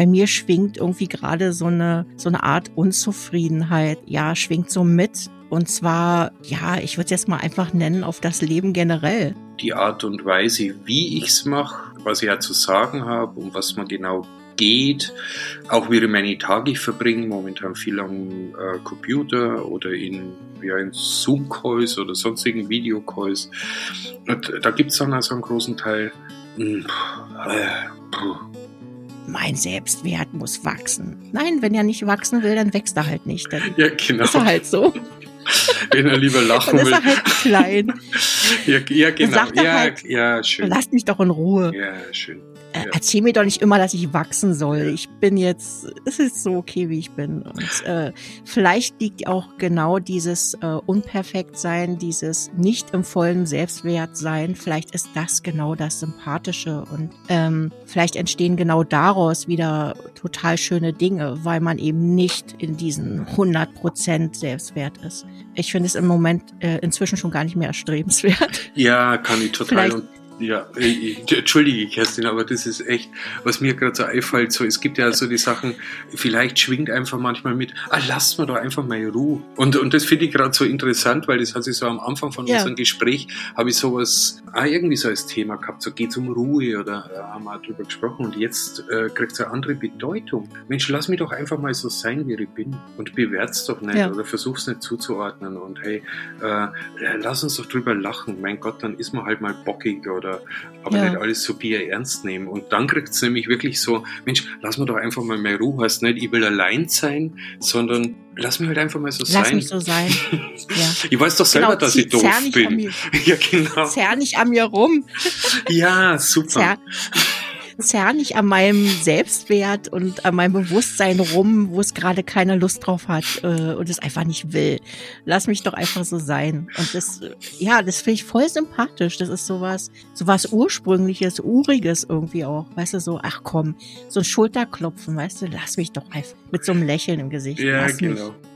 bei mir schwingt irgendwie gerade so eine, so eine Art Unzufriedenheit. Ja, schwingt so mit. Und zwar, ja, ich würde es jetzt mal einfach nennen auf das Leben generell. Die Art und Weise, wie ich es mache, was ich ja zu sagen habe und was man genau geht, auch wie meine Tage ich verbringe, momentan viel am äh, Computer oder in, ja, in Zoom-Calls oder sonstigen Videocalls. Und da gibt es dann also einen großen Teil. Mh, hm, äh, mein Selbstwert muss wachsen. Nein, wenn er nicht wachsen will, dann wächst er halt nicht. Dann ja, genau. Ist er halt so. Wenn er lieber lachen dann will. Ist er halt klein. ja, ja, genau. Ja, halt, ja, schön. Lass mich doch in Ruhe. Ja, schön. Ja. erzähl mir doch nicht immer, dass ich wachsen soll. Ich bin jetzt, es ist so okay, wie ich bin. Und äh, vielleicht liegt auch genau dieses äh, Unperfektsein, dieses nicht im vollen Selbstwert sein, vielleicht ist das genau das Sympathische. Und ähm, vielleicht entstehen genau daraus wieder total schöne Dinge, weil man eben nicht in diesen 100% Selbstwert ist. Ich finde es im Moment äh, inzwischen schon gar nicht mehr erstrebenswert. Ja, kann ich total. Vielleicht, ja, ich, entschuldige Kerstin, aber das ist echt, was mir gerade so einfällt, so, es gibt ja so die Sachen, vielleicht schwingt einfach manchmal mit, ah, lasst mir doch einfach mal Ruhe. Und, und das finde ich gerade so interessant, weil das hat sich so am Anfang von ja. unserem Gespräch, habe ich sowas, ah, irgendwie so als Thema gehabt, so geht's um Ruhe oder ja, haben wir drüber gesprochen und jetzt äh, kriegt es eine andere Bedeutung. Mensch, lass mich doch einfach mal so sein, wie ich bin und bewert's doch nicht ja. oder versuch's nicht zuzuordnen und hey, äh, lass uns doch drüber lachen. Mein Gott, dann ist man halt mal bockig oder oder aber ja. nicht alles so bier ernst nehmen. Und dann kriegt es nämlich wirklich so, Mensch, lass mir doch einfach mal mehr Ruhe, hast nicht, ich will allein sein, sondern lass mich halt einfach mal so lass sein. Lass mich so sein. Ja. Ich weiß doch selber, genau, dass ich doof bin. Ja, genau. Zerr nicht an mir rum. Ja, super. Zerr zerr nicht an meinem Selbstwert und an meinem Bewusstsein rum, wo es gerade keine Lust drauf hat äh, und es einfach nicht will. Lass mich doch einfach so sein. Und das, ja, das finde ich voll sympathisch. Das ist sowas, sowas ursprüngliches, uriges irgendwie auch. Weißt du, so, ach komm, so ein Schulterklopfen, weißt du, lass mich doch einfach mit so einem Lächeln im Gesicht. Ja, lass genau. Mich.